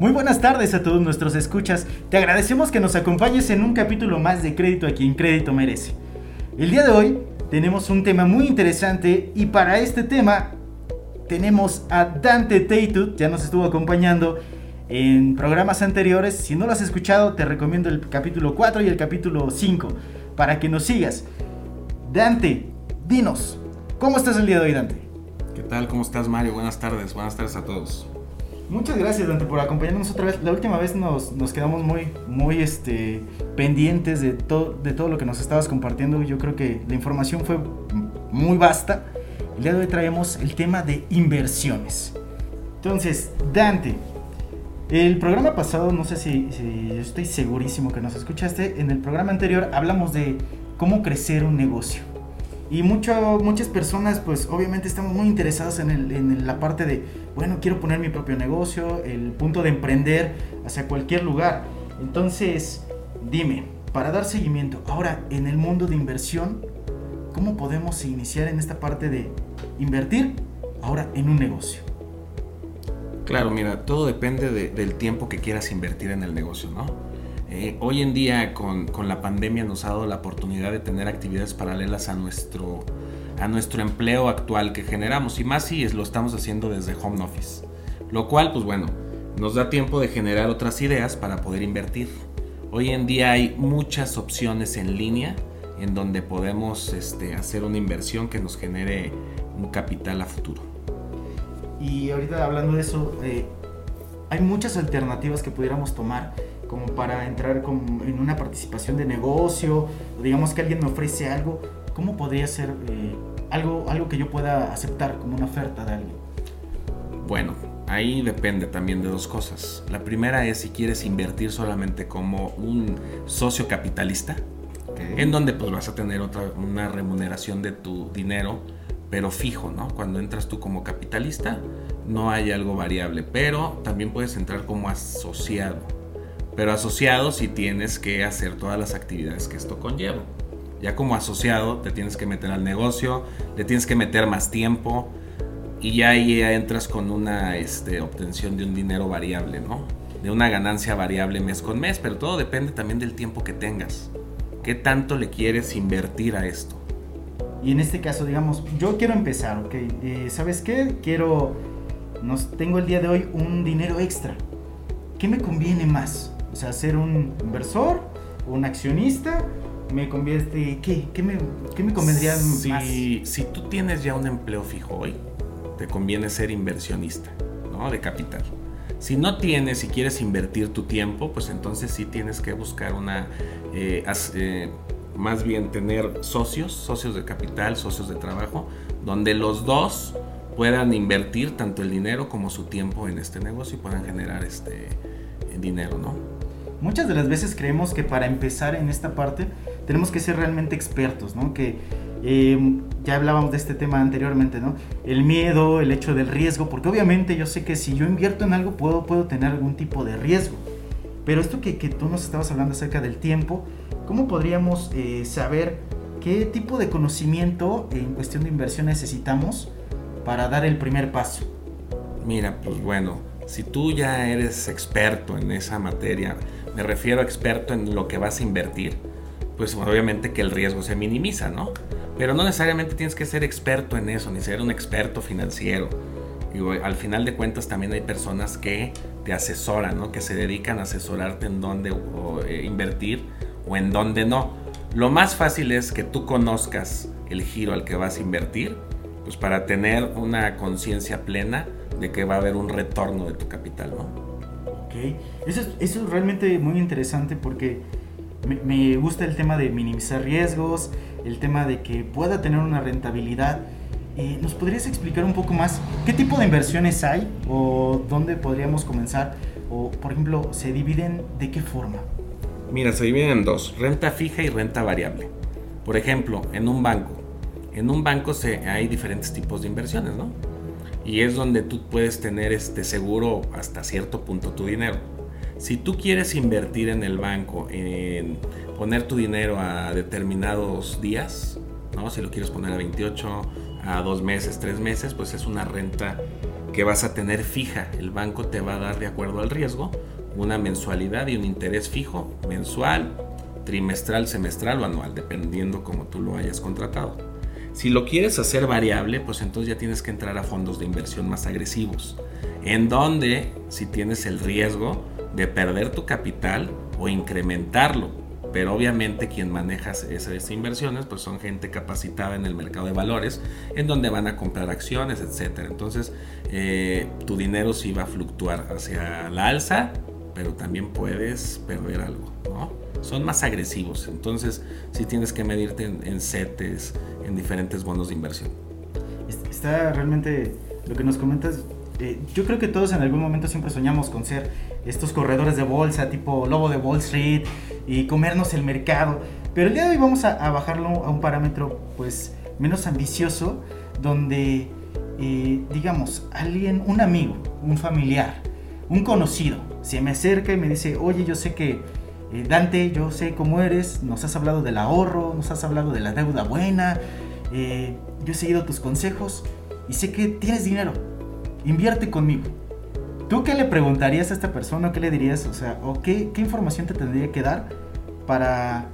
Muy buenas tardes a todos nuestros escuchas. Te agradecemos que nos acompañes en un capítulo más de Crédito a quien crédito merece. El día de hoy tenemos un tema muy interesante y para este tema tenemos a Dante Teitut, ya nos estuvo acompañando en programas anteriores. Si no lo has escuchado, te recomiendo el capítulo 4 y el capítulo 5 para que nos sigas. Dante, dinos, ¿cómo estás el día de hoy, Dante? ¿Qué tal? ¿Cómo estás, Mario? Buenas tardes, buenas tardes a todos. Muchas gracias, Dante, por acompañarnos otra vez. La última vez nos, nos quedamos muy, muy este, pendientes de, todo de todo lo que nos estabas compartiendo. Yo creo que la información fue muy vasta. El día traemos el tema de inversiones. Entonces, Dante, el programa pasado, no sé si estoy segurísimo que nos escuchaste, en el programa anterior hablamos de cómo crecer un negocio. Y mucho, muchas personas, pues obviamente estamos muy interesados en, el, en, la parte de, bueno, quiero poner mi propio negocio, el punto de emprender hacia cualquier lugar. Entonces, dime, para dar seguimiento, ahora en el mundo de inversión, ¿cómo podemos iniciar en esta parte de invertir ahora en un negocio? Claro, mira, todo depende de, del tiempo que quieras invertir en el negocio, ¿no? Eh, hoy en día con, con, la pandemia nos ha dado la oportunidad de tener actividades paralelas a nuestro, a nuestro empleo actual que generamos y más si lo estamos haciendo desde home office. Lo cual, pues bueno, nos da tiempo de generar otras ideas para poder invertir. Hoy en día hay muchas opciones en línea en donde podemos este, hacer una inversión que nos genere un capital a futuro. Y ahorita hablando de eso, eh, hay muchas alternativas que pudiéramos tomar como para entrar como en una participación de negocio, o digamos que alguien me ofrece algo, ¿cómo podría ser eh, algo, algo que yo pueda aceptar como una oferta de alguien? Bueno, ahí depende también de dos cosas. La primera es si quieres invertir solamente como un socio capitalista, okay. en donde pues vas a tener otra, una remuneración de tu dinero, pero fijo, ¿no? Cuando entras tú como capitalista, no hay algo variable, pero también puedes entrar como asociado pero asociado si tienes que hacer todas las actividades que esto conlleva. Ya como asociado te tienes que meter al negocio, le tienes que meter más tiempo y ya ahí ya entras con una este, obtención de un dinero variable, ¿no? De una ganancia variable mes con mes, pero todo depende también del tiempo que tengas. ¿Qué tanto le quieres invertir a esto? Y en este caso, digamos, yo quiero empezar, ¿ok? Eh, ¿Sabes qué? Quiero, nos, tengo el día de hoy un dinero extra. ¿Qué me conviene más? O sea, ser un inversor, un accionista, me convierte. ¿Qué? ¿Qué me, qué me convendría si, más? Si tú tienes ya un empleo fijo hoy, te conviene ser inversionista, ¿no? De capital. Si no tienes y quieres invertir tu tiempo, pues entonces sí tienes que buscar una. Eh, eh, más bien tener socios, socios de capital, socios de trabajo, donde los dos puedan invertir tanto el dinero como su tiempo en este negocio y puedan generar este dinero, ¿no? Muchas de las veces creemos que para empezar en esta parte tenemos que ser realmente expertos, ¿no? Que eh, ya hablábamos de este tema anteriormente, ¿no? El miedo, el hecho del riesgo, porque obviamente yo sé que si yo invierto en algo puedo, puedo tener algún tipo de riesgo. Pero esto que, que tú nos estabas hablando acerca del tiempo, ¿cómo podríamos eh, saber qué tipo de conocimiento en cuestión de inversión necesitamos para dar el primer paso? Mira, pues bueno, si tú ya eres experto en esa materia, me refiero a experto en lo que vas a invertir, pues obviamente que el riesgo se minimiza, ¿no? Pero no necesariamente tienes que ser experto en eso, ni ser un experto financiero. Y al final de cuentas también hay personas que te asesoran, ¿no? Que se dedican a asesorarte en dónde eh, invertir o en dónde no. Lo más fácil es que tú conozcas el giro al que vas a invertir, pues para tener una conciencia plena de que va a haber un retorno de tu capital, ¿no? Eso es, realmente muy interesante porque me, me, gusta el tema de minimizar riesgos, el tema de que pueda tener una rentabilidad. Eh, ¿Nos podrías explicar un poco más qué tipo de inversiones hay o dónde podríamos comenzar? O, por ejemplo, ¿se dividen de qué forma? Mira, se dividen en dos, renta fija y renta variable. Por ejemplo, en un banco. En un banco se, hay diferentes tipos de inversiones, ¿no? Y es donde tú puedes tener este seguro hasta cierto punto tu dinero. Si tú quieres invertir en el banco, en poner tu dinero a determinados días, ¿no? si lo quieres poner a 28, a dos meses, tres meses, pues es una renta que vas a tener fija. El banco te va a dar de acuerdo al riesgo una mensualidad y un interés fijo mensual, trimestral, semestral o anual, dependiendo como tú lo hayas contratado. Si lo quieres hacer variable, pues entonces ya tienes que entrar a fondos de inversión más agresivos, en donde si tienes el riesgo de perder tu capital o incrementarlo pero obviamente quien maneja esas inversiones pues son gente capacitada en el mercado de valores en donde van a comprar acciones etcétera entonces eh, tu dinero sí va a fluctuar hacia la alza pero también puedes perder algo ¿no? Son más agresivos entonces sí tienes que medirte en, CETES en diferentes bonos de inversión está realmente lo que nos comentas eh, yo creo que todos en algún momento siempre soñamos con ser estos corredores de bolsa tipo lobo de Wall Street y comernos el mercado. Pero el día de hoy vamos a, bajarlo a un parámetro pues menos ambicioso donde eh, digamos alguien, un amigo, un familiar, un conocido se me acerca y me dice, oye yo sé que eh, Dante, yo sé cómo eres, nos has hablado del ahorro, nos has hablado de la deuda buena, eh, yo he seguido tus consejos y sé que tienes dinero, invierte conmigo. ¿Tú qué le preguntarías a esta persona? ¿Qué le dirías? O sea, ¿o qué, qué información te tendría que dar para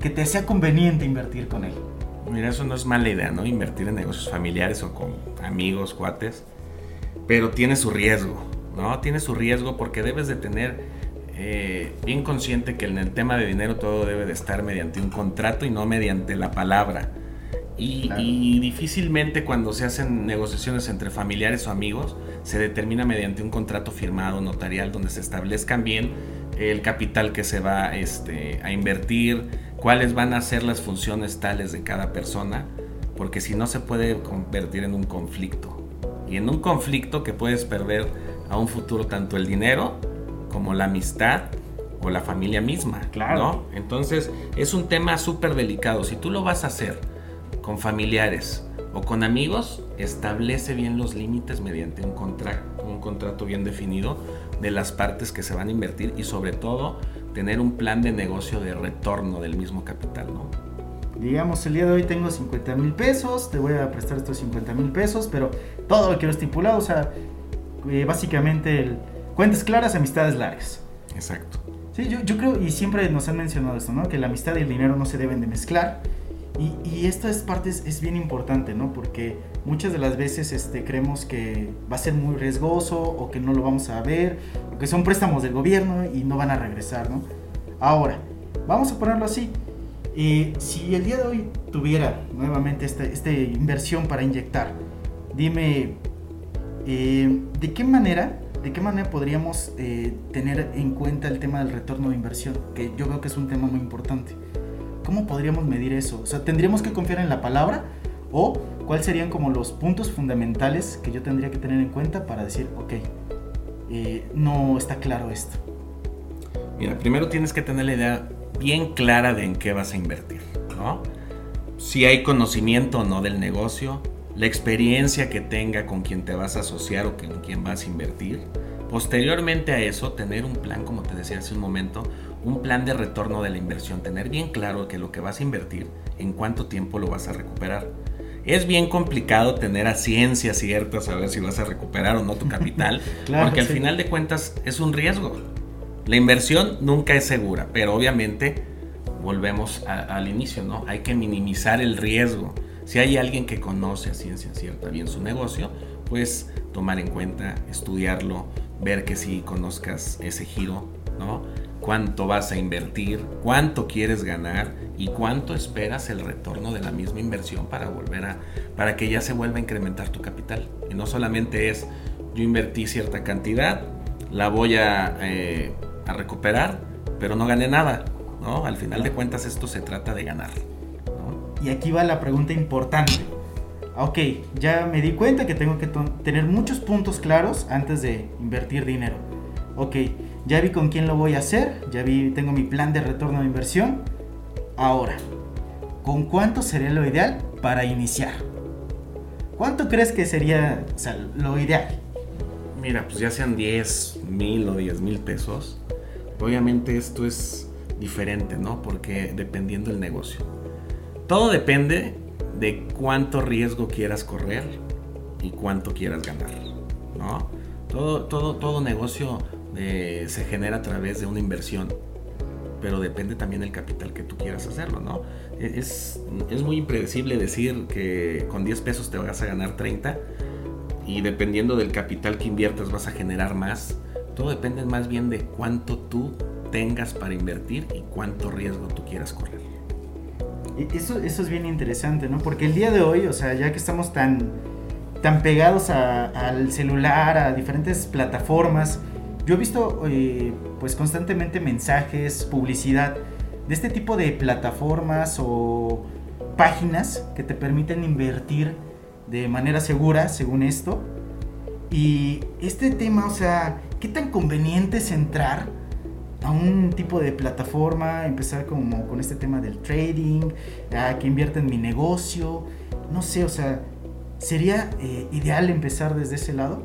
que te sea conveniente invertir con él? Mira, eso no es mala idea, ¿no? Invertir en negocios familiares o con amigos, cuates. Pero tiene su riesgo, ¿no? Tiene su riesgo porque debes de tener eh, bien consciente que en el tema de dinero todo debe de estar mediante un contrato y no mediante la palabra. Y, difícilmente cuando se hacen negociaciones entre familiares o amigos se determina mediante un contrato firmado notarial donde se establezcan bien el capital que se va este, a invertir, cuáles van a ser las funciones tales de cada persona, porque si no se puede convertir en un conflicto. Y en un conflicto que puedes perder a un futuro tanto el dinero como la amistad o la familia misma. Claro. Entonces es un tema súper delicado. Si tú lo vas a hacer con familiares o con amigos, establece bien los límites mediante un, un contrato bien definido de las partes que se van a invertir y sobre todo tener un plan de negocio de retorno del mismo capital, ¿no? Digamos, el día de hoy tengo 50 mil pesos, te voy a prestar estos 50 mil pesos, pero todo lo quiero estipulado, o sea, eh, básicamente el, cuentas claras, amistades largas. Exacto. Sí, yo, yo creo, y siempre nos han mencionado esto, ¿no? Que la amistad y el dinero no se deben de mezclar y, esta es parte es, bien importante, ¿no? Porque muchas de las veces este, creemos que va a ser muy riesgoso o que no lo vamos a ver, o que son préstamos del gobierno y no van a regresar, ¿no? Ahora, vamos a ponerlo así. Eh, si el día de hoy tuviera nuevamente esta, esta inversión para inyectar, dime, eh, ¿de qué manera ¿de qué manera podríamos eh, tener en cuenta el tema del retorno de inversión? Que yo creo que es un tema muy importante. ¿Cómo podríamos medir eso? O sea, ¿tendríamos que confiar en la palabra? ¿O cuáles serían como los puntos fundamentales que yo tendría que tener en cuenta para decir, ok, eh, no está claro esto? Mira, primero tienes que tener la idea bien clara de en qué vas a invertir, ¿no? Si hay conocimiento o no del negocio, la experiencia que tenga con quien te vas a asociar o con quien vas a invertir. Posteriormente a eso, tener un plan, como te decía hace un momento, un plan de retorno de la inversión, tener bien claro que lo que vas a invertir, en cuánto tiempo lo vas a recuperar. Es bien complicado tener a ciencia cierta saber si vas a recuperar o no tu capital, porque al final de cuentas es un riesgo. La inversión nunca es segura, pero obviamente volvemos al inicio, ¿no? Hay que minimizar el riesgo. Si hay alguien que conoce a ciencia cierta bien su negocio, pues tomar en cuenta, estudiarlo, ver que si conozcas ese giro, ¿no? cuánto vas a invertir, cuánto quieres ganar y cuánto esperas el retorno de la misma inversión para volver a, para que ya se vuelva a incrementar tu capital. Y no solamente es yo invertí cierta cantidad, la voy a, eh, a recuperar, pero no gané nada. ¿no? Al final de cuentas esto se trata de ganar. Y aquí va la pregunta importante. Ok, ya me di cuenta que tengo que tener muchos puntos claros antes de invertir dinero. Ok, ya vi con quién lo voy a hacer, ya vi, tengo mi plan de retorno de inversión. Ahora, ¿con cuánto sería lo ideal para iniciar? ¿Cuánto crees que sería lo ideal? Mira, pues ya sean 10 mil o 10 mil pesos. Obviamente esto es diferente, ¿no? Porque dependiendo del negocio. Todo depende de cuánto riesgo quieras correr y cuánto quieras ganar. ¿no? Todo, todo, todo negocio eh, se genera a través de una inversión, pero depende también del capital que tú quieras hacerlo, ¿no? E, es, es muy impredecible decir que con 10 pesos te vas a ganar 30 y dependiendo del capital que inviertas vas a generar más. Todo depende más bien de cuánto tú tengas para invertir y cuánto riesgo tú quieras correr. Eso, eso es bien interesante, ¿no? Porque el día de hoy, o sea, ya que estamos tan, tan pegados al celular, a diferentes plataformas, yo he visto eh, pues constantemente mensajes, publicidad de este tipo de plataformas o páginas que te permiten invertir de manera segura, según esto. Y este tema, o sea, ¿qué tan conveniente es entrar a un tipo de plataforma, empezar como con este tema del trading, a que invierta en mi negocio? No sé, o sea, ¿sería eh, ideal empezar desde ese lado?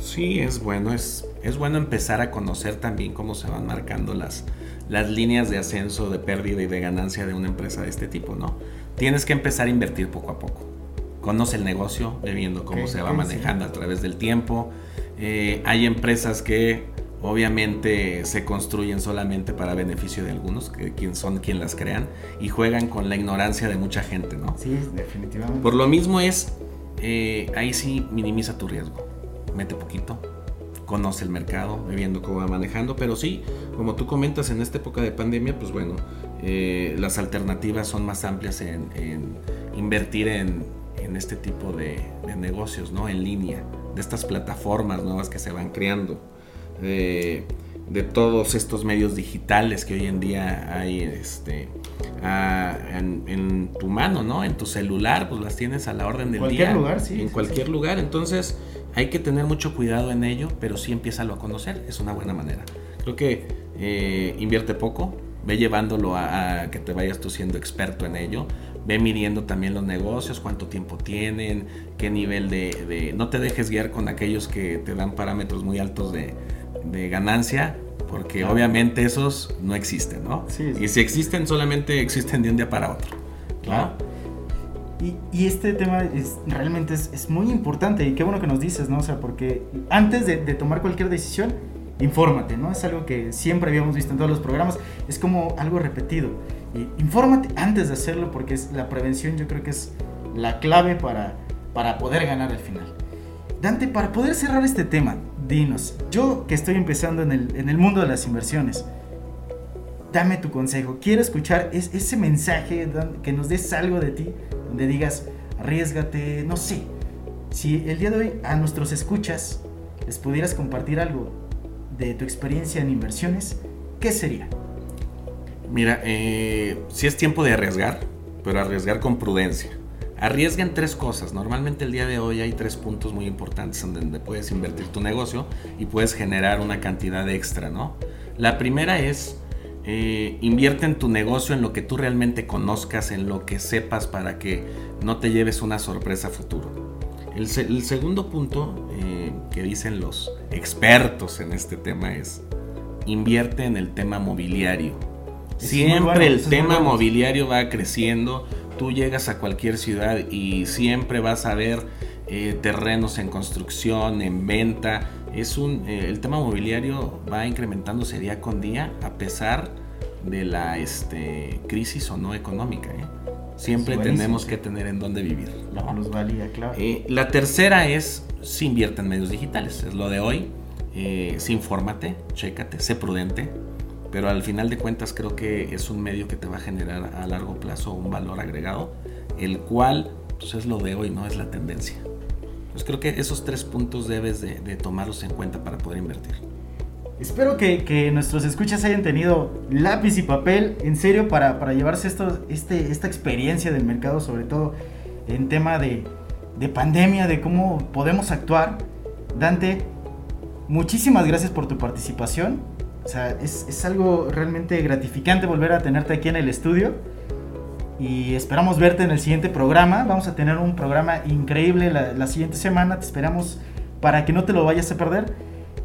Sí, es bueno, es, es bueno empezar a conocer también cómo se van marcando las, las líneas de ascenso, de pérdida y de ganancia de una empresa de este tipo, ¿no? Tienes que empezar a invertir poco a poco. Conoce el negocio, viendo cómo se va manejando a través del tiempo. Eh, hay empresas que obviamente se construyen solamente para beneficio de algunos, que quien son quien las crean, y juegan con la ignorancia de mucha gente, ¿no? Sí, definitivamente. Por lo mismo es, eh, ahí sí minimiza tu riesgo. Mete poquito, conoce el mercado, viendo cómo va manejando, pero sí, como tú comentas, en esta época de pandemia, pues bueno, eh, las alternativas son más amplias en, invertir en, este tipo de, negocios, ¿no? En línea, de estas plataformas nuevas que se van creando, de, todos estos medios digitales que hoy en día hay este, en, tu mano, ¿no? En tu celular, pues las tienes a la orden del cualquier día. Lugar, sí, en cualquier lugar, entonces hay que tener mucho cuidado en ello, pero sí empieza a conocer, es una buena manera. Creo que eh, invierte poco, ve llevándolo a, que te vayas tú siendo experto en ello, ve midiendo también los negocios, cuánto tiempo tienen, qué nivel de... no te dejes guiar con aquellos que te dan parámetros muy altos de, ganancia, porque obviamente esos no existen, ¿no? Y si existen, solamente existen de un día para otro. Claro. Y, este tema es, realmente es, muy importante y qué bueno que nos dices, ¿no? O sea, porque antes de, tomar cualquier decisión, infórmate, ¿no? Es algo que siempre habíamos visto en todos los programas, es como algo repetido. Y infórmate antes de hacerlo porque es, la prevención yo creo que es la clave para, para poder ganar al final. Dante, para poder cerrar este tema, dinos, yo que estoy empezando en el, en el mundo de las inversiones, dame tu consejo. Quiero escuchar ese mensaje, que nos des algo de ti, donde digas, arriesgate, no sé. Si el día de hoy a nuestros escuchas les pudieras compartir algo de tu experiencia en inversiones, ¿qué sería? Mira, eh, si es tiempo de arriesgar, pero arriesgar con prudencia. Arriesga en tres cosas. Normalmente el día de hoy hay tres puntos muy importantes en donde puedes invertir tu negocio y puedes generar una cantidad extra, ¿no? La primera es eh, invierte en tu negocio, en lo que tú realmente conozcas, en lo que sepas para que no te lleves una sorpresa futuro. El, segundo punto eh, que dicen los expertos en este tema es invierte en el tema mobiliario. siempre el tema mobiliario va creciendo. Tú llegas a cualquier ciudad y siempre vas a ver eh, terrenos en construcción, en venta, es un, eh, el tema mobiliario va incrementándose día con día a pesar de la este, crisis o no económica. ¿eh? Siempre tenemos que tener en dónde vivir. La valía, claro. La tercera es, si invierte en medios digitales, es lo de hoy. Si infórmate, chécate, sé prudente, pero al final de cuentas creo que es un medio que te va a generar a largo plazo un valor agregado, el cual pues es lo de hoy, no es la tendencia. Pues creo que esos tres puntos debes de, tomarlos en cuenta para poder invertir. Espero que, nuestros escuchas hayan tenido lápiz y papel, en serio, para, llevarse esto, este, esta experiencia del mercado, sobre todo en tema de, pandemia, de cómo podemos actuar. Dante, muchísimas gracias por tu participación. O sea, es, es algo realmente gratificante volver a tenerte aquí en el estudio y esperamos verte en el siguiente programa. Vamos a tener un programa increíble la, siguiente semana. Te esperamos para que no te lo vayas a perder.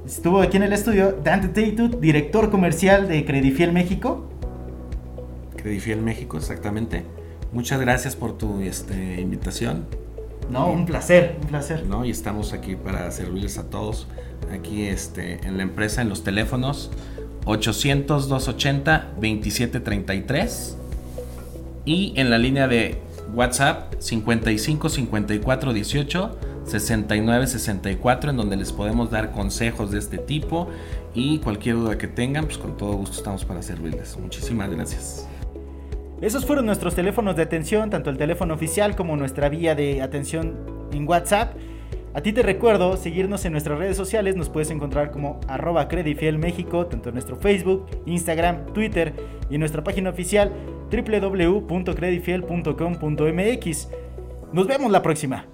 Estuvo aquí en el estudio Dante Teitut, director comercial de Credifiel México. Credifiel México, exactamente. Muchas gracias por tu este, invitación. No, un placer, un placer. ¿no? Y estamos aquí para servirles a todos. Aquí este, en la empresa, en los teléfonos 800-280-2733 y en la línea de WhatsApp 55 54 18 69 64 en donde les podemos dar consejos de este tipo y cualquier duda que tengan, pues con todo gusto estamos para servirles. Muchísimas gracias. Esos fueron nuestros teléfonos de atención, tanto el teléfono oficial como nuestra vía de atención en WhatsApp. A ti te recuerdo seguirnos en nuestras redes sociales, nos puedes encontrar como arroba Credifiel México, tanto en nuestro Facebook, Instagram, Twitter y nuestra página oficial www.credifiel.com.mx. Nos vemos la próxima.